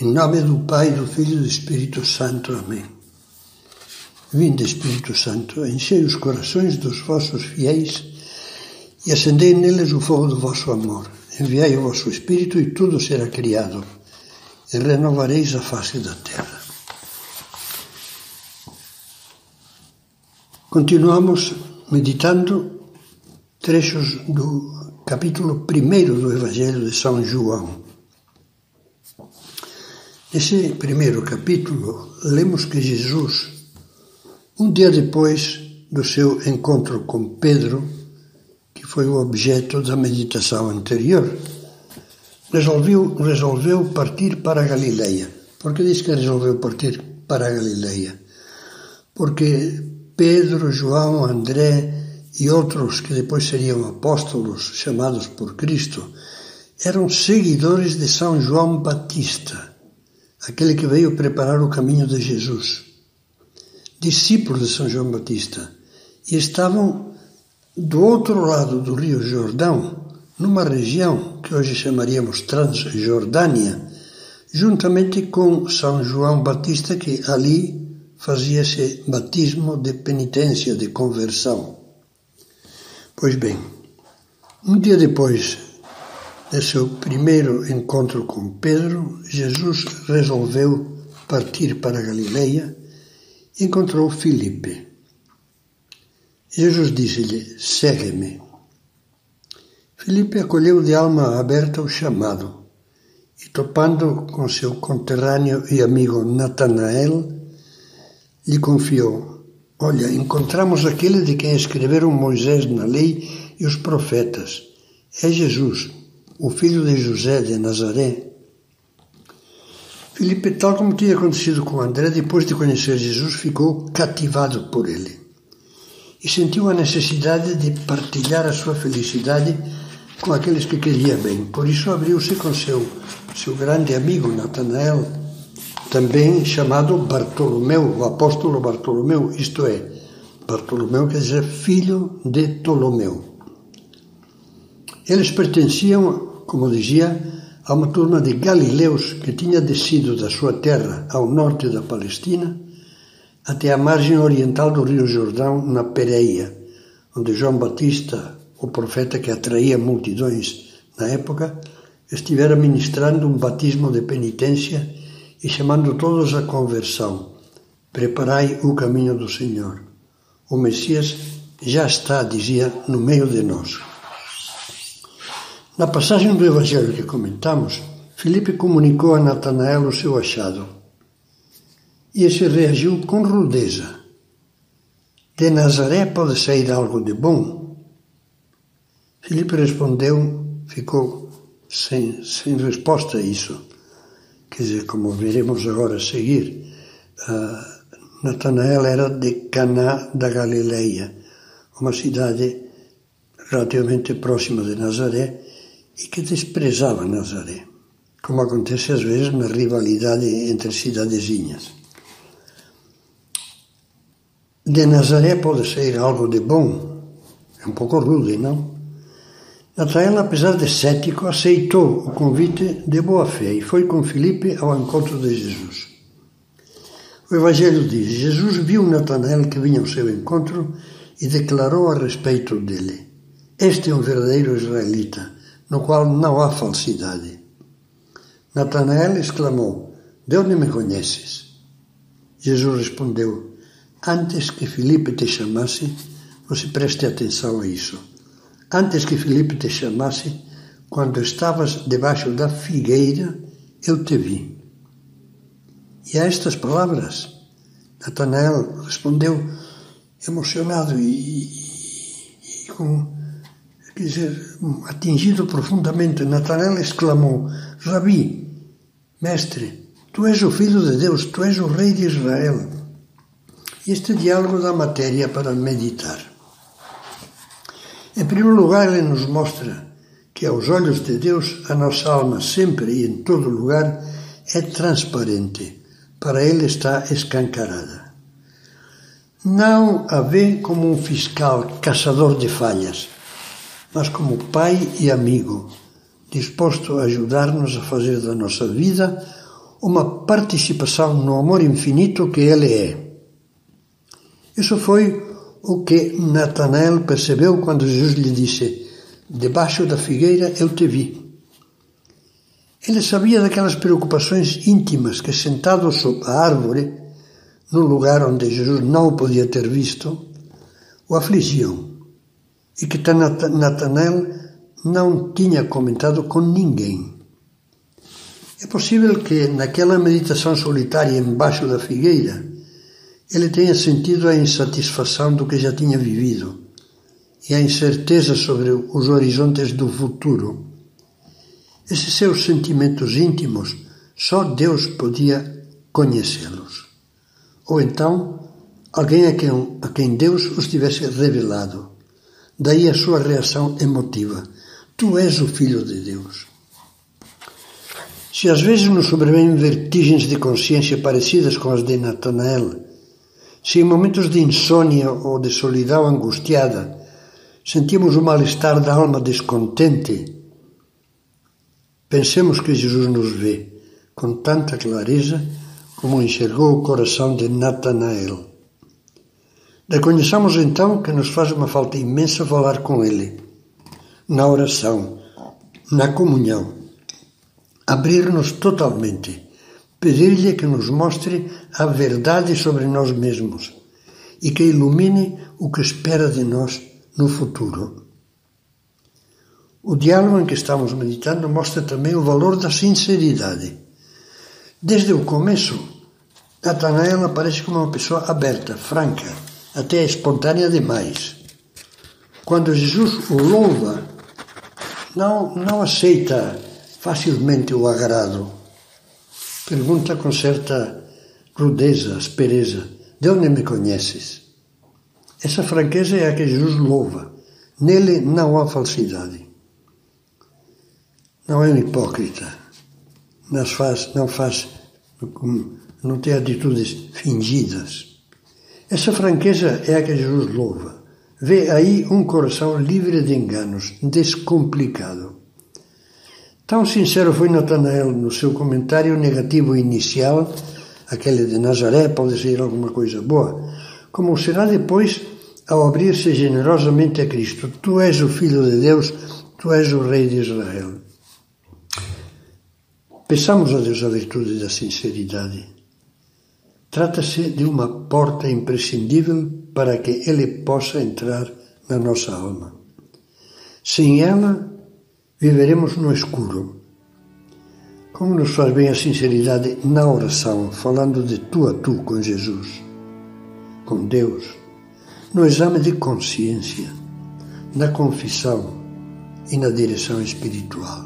Em nome do Pai, do Filho e do Espírito Santo. Amém. Vinde, Espírito Santo, enchei os corações dos vossos fiéis e acendei neles o fogo do vosso amor. Enviai o vosso Espírito e tudo será criado, e renovareis a face da terra. Continuamos meditando trechos do capítulo 1 do Evangelho de São João. Nesse primeiro capítulo, lemos que Jesus, um dia depois do seu encontro com Pedro, que foi o objeto da meditação anterior, resolveu, resolveu partir para a Galileia. Por que diz que resolveu partir para a Galileia? Porque Pedro, João, André e outros que depois seriam apóstolos chamados por Cristo eram seguidores de São João Batista aquele que veio preparar o caminho de Jesus, discípulo de São João Batista, e estavam do outro lado do Rio Jordão, numa região que hoje chamaríamos Transjordânia, juntamente com São João Batista, que ali fazia esse batismo de penitência, de conversão. Pois bem, um dia depois no seu primeiro encontro com Pedro, Jesus resolveu partir para Galileia e encontrou Filipe. Jesus disse-lhe: Segue-me. Filipe acolheu de alma aberta o chamado e, topando com seu conterrâneo e amigo Natanael, lhe confiou: Olha, encontramos aquele de quem escreveram Moisés na lei e os profetas. É Jesus o filho de José de Nazaré. Filipe, tal como tinha acontecido com André, depois de conhecer Jesus, ficou cativado por ele e sentiu a necessidade de partilhar a sua felicidade com aqueles que queria bem. Por isso abriu-se com seu, seu grande amigo Natanael, também chamado Bartolomeu, o apóstolo Bartolomeu, isto é, Bartolomeu quer dizer filho de Ptolomeu. Eles pertenciam, como dizia, a uma turma de galileus que tinha descido da sua terra ao norte da Palestina até a margem oriental do Rio Jordão, na Pereia, onde João Batista, o profeta que atraía multidões na época, estivera ministrando um batismo de penitência e chamando todos à conversão. Preparai o caminho do Senhor. O Messias já está, dizia, no meio de nós. Na passagem do Evangelho que comentamos, Filipe comunicou a Natanael o seu achado. E esse reagiu com rudeza. De Nazaré pode sair algo de bom? Filipe respondeu, ficou sem, sem resposta a isso. Quer dizer, como veremos agora a seguir, uh, Natanael era de Caná da Galileia, uma cidade relativamente próxima de Nazaré, e que desprezava Nazaré, como acontece às vezes na rivalidade entre cidadezinhas. De Nazaré pode sair algo de bom, é um pouco rude, não? Natanael, apesar de cético, aceitou o convite de boa fé e foi com Filipe ao encontro de Jesus. O Evangelho diz: Jesus viu Natanael que vinha ao seu encontro e declarou a respeito dele: Este é um verdadeiro israelita no qual não há falsidade. Natanael exclamou: De onde me conheces? Jesus respondeu: Antes que Filipe te chamasse, você preste atenção a isso. Antes que Filipe te chamasse, quando estavas debaixo da figueira, eu te vi. E a estas palavras, Natanael respondeu emocionado e, e, e com quer dizer, atingido profundamente, Natanael exclamou: Rabi, mestre, tu és o filho de Deus, tu és o rei de Israel. Este diálogo dá matéria para meditar. Em primeiro lugar, ele nos mostra que, aos olhos de Deus, a nossa alma sempre e em todo lugar é transparente. Para ele está escancarada. Não a vê como um fiscal caçador de falhas mas como pai e amigo, disposto a ajudar-nos a fazer da nossa vida uma participação no amor infinito que Ele é. Isso foi o que Natanael percebeu quando Jesus lhe disse: Debaixo da figueira eu te vi. Ele sabia daquelas preocupações íntimas que, sentado sob a árvore, no lugar onde Jesus não o podia ter visto, o afligiam e que Natanael não tinha comentado com ninguém. É possível que, naquela meditação solitária embaixo da figueira, ele tenha sentido a insatisfação do que já tinha vivido e a incerteza sobre os horizontes do futuro. Esses seus sentimentos íntimos, só Deus podia conhecê-los. Ou então, alguém a quem, a quem Deus os tivesse revelado. Daí a sua reação emotiva. Tu és o Filho de Deus. Se às vezes nos sobrevêm vertigens de consciência parecidas com as de Natanael, se em momentos de insônia ou de solidão angustiada sentimos o mal-estar da alma descontente, pensemos que Jesus nos vê com tanta clareza como enxergou o coração de Natanael. Reconheçamos então que nos faz uma falta imensa falar com Ele, na oração, na comunhão, abrir-nos totalmente pedir-lhe que nos mostre a verdade sobre nós mesmos e que ilumine o que espera de nós no futuro. O diálogo em que estamos meditando mostra também o valor da sinceridade. Desde o começo, Natanael aparece como uma pessoa aberta, franca, até espontânea demais. Quando Jesus o louva, não, não aceita facilmente o agrado Pergunta com certa rudeza, aspereza: De onde me conheces? Essa franqueza é a que Jesus louva. Nele não há falsidade. Não é um hipócrita. Não faz, não faz, não tem atitudes fingidas. Essa franqueza é a que Jesus louva. Vê aí um coração livre de enganos, descomplicado. Tão sincero foi Natanael no seu comentário negativo inicial, aquele de Nazaré pode ser alguma coisa boa, como será depois ao abrir-se generosamente a Cristo. Tu és o Filho de Deus, tu és o Rei de Israel. Peçamos a Deus a virtude da sinceridade. Trata-se de uma porta imprescindível para que Ele possa entrar na nossa alma. Sem ela, viveremos no escuro. Como nos faz bem a sinceridade na oração, falando de tu a tu com Jesus, com Deus, no exame de consciência, na confissão e na direção espiritual.